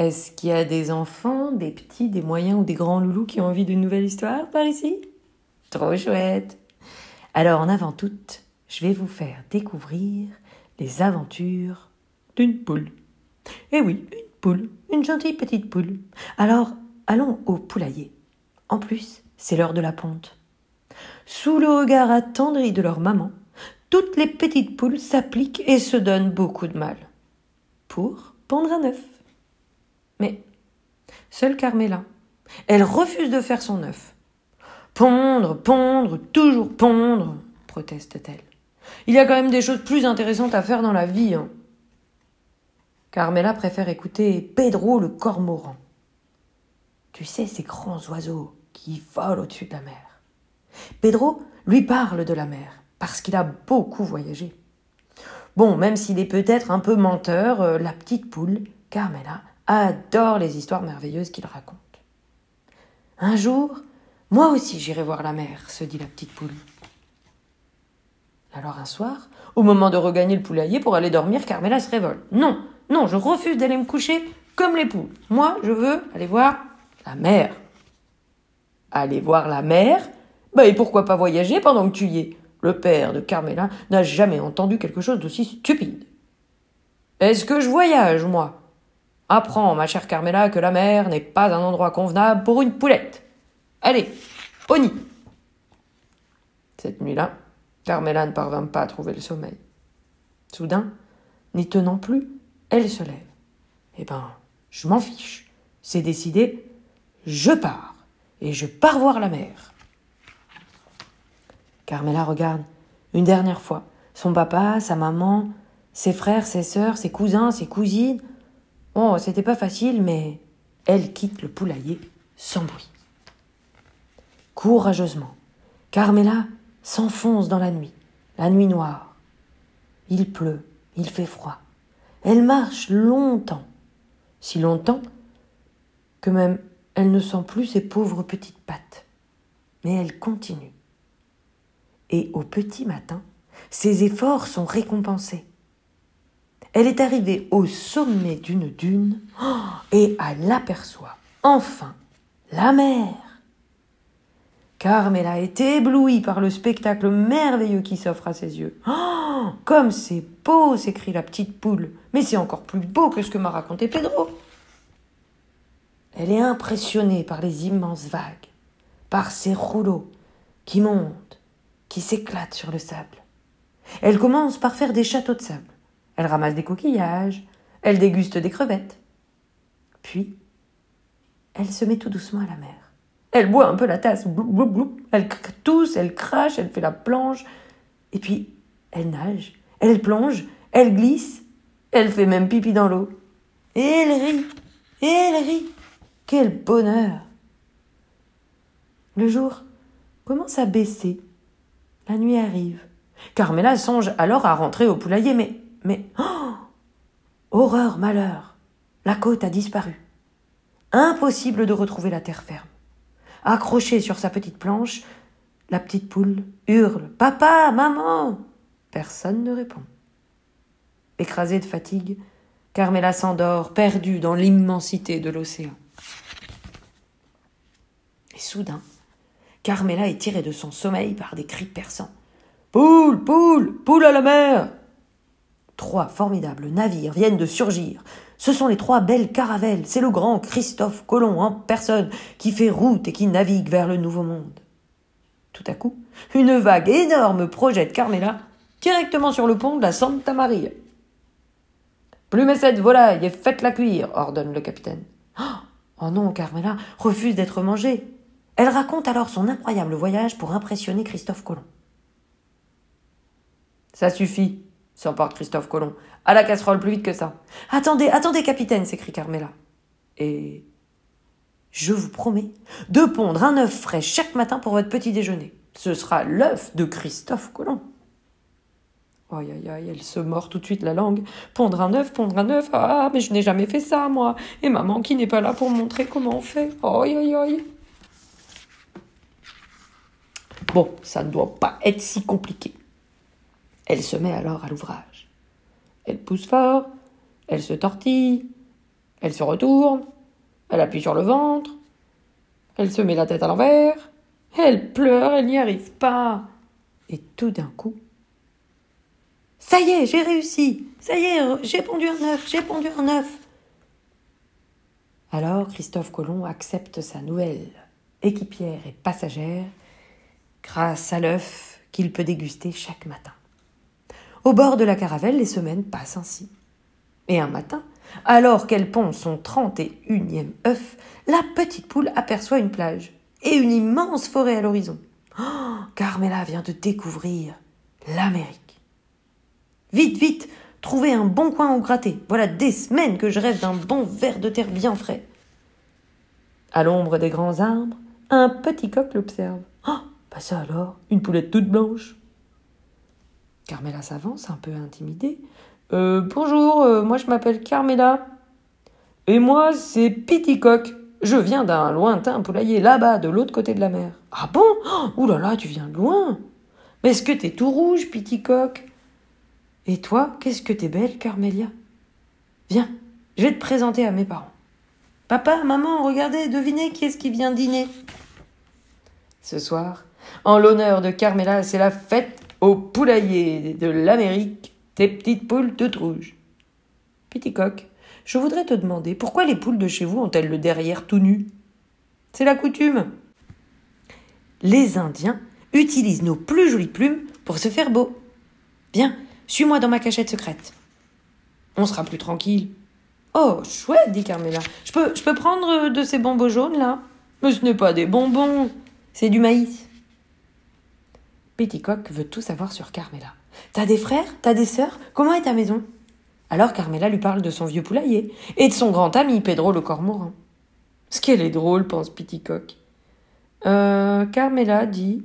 Est-ce qu'il y a des enfants, des petits, des moyens ou des grands loulous qui ont envie d'une nouvelle histoire par ici? Trop chouette Alors en avant toute, je vais vous faire découvrir les aventures d'une poule. Eh oui, une poule, une gentille petite poule. Alors, allons au poulailler. En plus, c'est l'heure de la ponte. Sous le regard attendri de leur maman, toutes les petites poules s'appliquent et se donnent beaucoup de mal. Pour pondre un œuf. Mais seule Carmela, elle refuse de faire son œuf. Pondre, pondre, toujours pondre, proteste-t-elle. Il y a quand même des choses plus intéressantes à faire dans la vie. Hein. Carmela préfère écouter Pedro le cormoran. Tu sais, ces grands oiseaux qui volent au-dessus de la mer. Pedro lui parle de la mer, parce qu'il a beaucoup voyagé. Bon, même s'il est peut-être un peu menteur, euh, la petite poule, Carmela, adore les histoires merveilleuses qu'il raconte. Un jour, moi aussi j'irai voir la mer, se dit la petite poule. Alors un soir, au moment de regagner le poulailler pour aller dormir, Carmela se révolte. Non, non, je refuse d'aller me coucher comme les poules. Moi, je veux aller voir la mer. Aller voir la mer? Bah et pourquoi pas voyager pendant que tu y es? Le père de Carmela n'a jamais entendu quelque chose d'aussi stupide. Est-ce que je voyage, moi? Apprends, ma chère Carmela, que la mer n'est pas un endroit convenable pour une poulette. Allez, au nid. Cette nuit-là, Carmela ne parvint pas à trouver le sommeil. Soudain, n'y tenant plus, elle se lève. Eh ben, je m'en fiche. C'est décidé, je pars. Et je pars voir la mer. Carmela regarde une dernière fois son papa, sa maman, ses frères, ses sœurs, ses cousins, ses cousines, Oh, c'était pas facile, mais elle quitte le poulailler sans bruit. Courageusement, Carmela s'enfonce dans la nuit, la nuit noire. Il pleut, il fait froid. Elle marche longtemps, si longtemps que même elle ne sent plus ses pauvres petites pattes. Mais elle continue. Et au petit matin, ses efforts sont récompensés. Elle est arrivée au sommet d'une dune oh, et elle aperçoit enfin la mer. Carmela est éblouie par le spectacle merveilleux qui s'offre à ses yeux. Oh, comme c'est beau s'écrie la petite poule. Mais c'est encore plus beau que ce que m'a raconté Pedro. Elle est impressionnée par les immenses vagues, par ces rouleaux qui montent, qui s'éclatent sur le sable. Elle commence par faire des châteaux de sable. Elle ramasse des coquillages, elle déguste des crevettes. Puis, elle se met tout doucement à la mer. Elle boit un peu la tasse, elle tousse, elle crache, elle fait la planche, et puis elle nage, elle plonge, elle glisse, elle fait même pipi dans l'eau. Et elle rit, et elle rit. Quel bonheur Le jour commence à baisser. La nuit arrive. Carmela songe alors à rentrer au poulailler, mais mais oh horreur, malheur, la côte a disparu. Impossible de retrouver la terre ferme. Accrochée sur sa petite planche, la petite poule hurle Papa, maman Personne ne répond. Écrasée de fatigue, Carmela s'endort, perdue dans l'immensité de l'océan. Et soudain, Carmela est tirée de son sommeil par des cris perçants. Poule, poule, poule à la mer Trois formidables navires viennent de surgir. Ce sont les trois belles caravelles. C'est le grand Christophe Colomb en personne qui fait route et qui navigue vers le Nouveau Monde. Tout à coup, une vague énorme projette Carmela directement sur le pont de la Santa Maria. Plumez cette volaille et faites-la cuire, ordonne le capitaine. Oh non, Carmela refuse d'être mangée. Elle raconte alors son incroyable voyage pour impressionner Christophe Colomb. Ça suffit, s'emporte Christophe Colomb. À la casserole, plus vite que ça. Attendez, attendez, capitaine, s'écrie Carmela. Et je vous promets de pondre un œuf frais chaque matin pour votre petit déjeuner. Ce sera l'œuf de Christophe Colomb. Aïe, aïe, aïe, elle se mord tout de suite la langue. Pondre un œuf, pondre un œuf. Ah, mais je n'ai jamais fait ça, moi. Et maman qui n'est pas là pour montrer comment on fait. Aïe, aïe, aïe. Bon, ça ne doit pas être si compliqué. Elle se met alors à l'ouvrage. Elle pousse fort, elle se tortille, Elle se retourne, elle appuie sur le ventre, elle se met la tête à l'envers, elle pleure, elle n'y arrive pas. Et tout d'un coup, ça y est, j'ai réussi. Ça y est, j'ai pondu un œuf, j'ai pondu un œuf. Alors Christophe Colomb accepte sa nouvelle équipière et passagère grâce à l'œuf qu'il peut déguster chaque matin. Au bord de la caravelle, les semaines passent ainsi. Et un matin, alors qu'elle pond son trente et unième œuf, la petite poule aperçoit une plage et une immense forêt à l'horizon. Oh, Carmela vient de découvrir l'Amérique. Vite, vite, trouvez un bon coin où gratter. Voilà des semaines que je rêve d'un bon verre de terre bien frais. À l'ombre des grands arbres, un petit coq l'observe. Oh, pas ça alors, une poulette toute blanche. Carmela s'avance, un peu intimidée. Euh, bonjour, euh, moi je m'appelle Carmela. Et moi, c'est Piticoq. Je viens d'un lointain poulailler là-bas, de l'autre côté de la mer. Ah bon? Ouh là là, tu viens loin. Mais est-ce que t'es tout rouge, Piticoq Et toi, qu'est-ce que t'es belle, Carmelia? Viens, je vais te présenter à mes parents. Papa, maman, regardez, devinez qui est-ce qui vient dîner. Ce soir, en l'honneur de Carmela, c'est la fête au poulailler de l'Amérique, tes petites poules toutes rouges. Piticoq, je voudrais te demander pourquoi les poules de chez vous ont-elles le derrière tout nu? C'est la coutume. Les Indiens utilisent nos plus jolies plumes pour se faire beau. Viens, suis-moi dans ma cachette secrète. On sera plus tranquille. Oh, chouette, dit Carmela. Je peux, je peux prendre de ces bonbons jaunes là? Mais ce n'est pas des bonbons, c'est du maïs. Petticoq veut tout savoir sur Carmela. T'as des frères? T'as des sœurs? Comment est ta maison? Alors Carmela lui parle de son vieux poulailler et de son grand ami Pedro le cormoran. Ce qu'elle est drôle, pense Petticoq. Euh, Carmela dit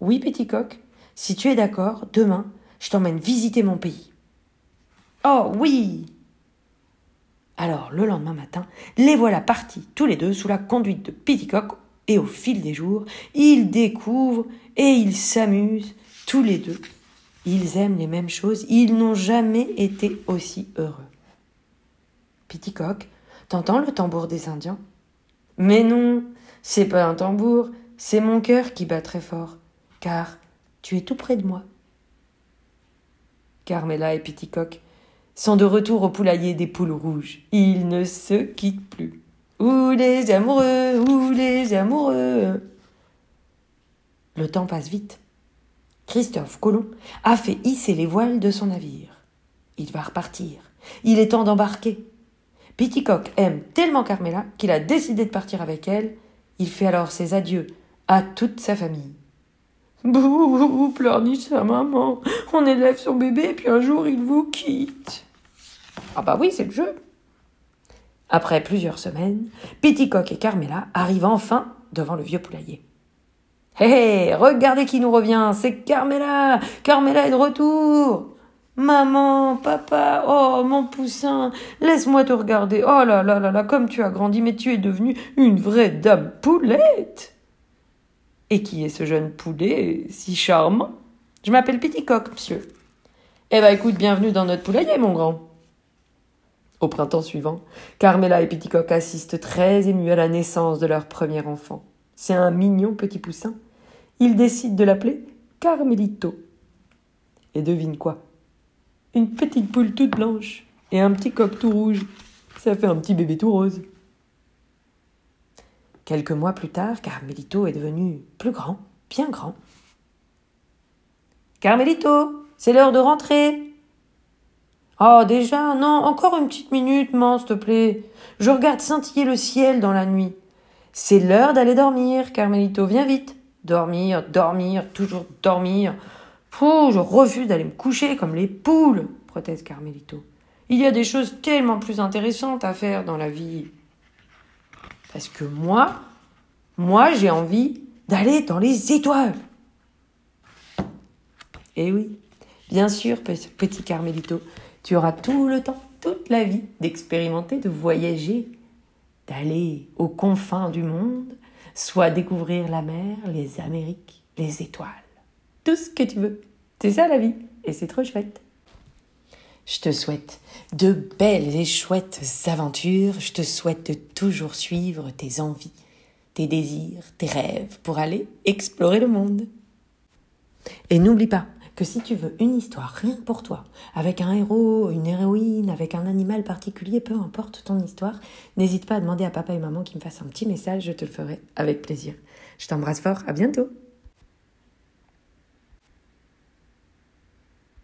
Oui, Petticoq, si tu es d'accord, demain, je t'emmène visiter mon pays. Oh oui Alors, le lendemain matin, les voilà partis tous les deux sous la conduite de Petticoq, et au fil des jours, ils découvrent et ils s'amusent tous les deux ils aiment les mêmes choses, ils n'ont jamais été aussi heureux. Piticoq, t'entends le tambour des Indiens? Mais non, c'est pas un tambour, c'est mon cœur qui bat très fort, car tu es tout près de moi. Carmela et Piticoq sont de retour au poulailler des poules rouges. Ils ne se quittent plus. Où les amoureux, où les amoureux Le temps passe vite. Christophe Colomb a fait hisser les voiles de son navire. Il va repartir. Il est temps d'embarquer. Piticoq aime tellement Carmela qu'il a décidé de partir avec elle. Il fait alors ses adieux à toute sa famille. Bouh, pleurniche sa maman. On élève son bébé et puis un jour il vous quitte. Ah bah oui, c'est le jeu. Après plusieurs semaines, Piticoq et Carmela arrivent enfin devant le vieux poulailler. Hé hé, regardez qui nous revient, c'est Carmela. Carmela est de retour. Maman, papa, oh mon poussin, laisse-moi te regarder. Oh là là là là, comme tu as grandi, mais tu es devenue une vraie dame poulette. Et qui est ce jeune poulet si charmant? Je m'appelle Petitcoq, monsieur. Eh ben écoute, bienvenue dans notre poulailler, mon grand. Au printemps suivant, Carmela et Petitcoq assistent très émus à la naissance de leur premier enfant. C'est un mignon petit poussin. Il décide de l'appeler Carmelito. Et devine quoi? Une petite poule toute blanche et un petit coq tout rouge. Ça fait un petit bébé tout rose. Quelques mois plus tard, Carmelito est devenu plus grand, bien grand. Carmelito, c'est l'heure de rentrer. Oh, déjà, non, encore une petite minute, man, s'il te plaît. Je regarde scintiller le ciel dans la nuit. C'est l'heure d'aller dormir, Carmelito, viens vite. Dormir, dormir, toujours dormir. Pouh, je refuse d'aller me coucher comme les poules, proteste Carmelito. Il y a des choses tellement plus intéressantes à faire dans la vie. Parce que moi, moi, j'ai envie d'aller dans les étoiles. Eh oui, bien sûr, petit Carmelito, tu auras tout le temps, toute la vie d'expérimenter, de voyager d'aller aux confins du monde, soit découvrir la mer, les Amériques, les étoiles. Tout ce que tu veux. C'est ça la vie, et c'est trop chouette. Je te souhaite de belles et chouettes aventures. Je te souhaite de toujours suivre tes envies, tes désirs, tes rêves pour aller explorer le monde. Et n'oublie pas que si tu veux une histoire rien que pour toi, avec un héros, une héroïne, avec un animal particulier, peu importe ton histoire, n'hésite pas à demander à papa et maman qu'ils me fassent un petit message, je te le ferai avec plaisir. Je t'embrasse fort, à bientôt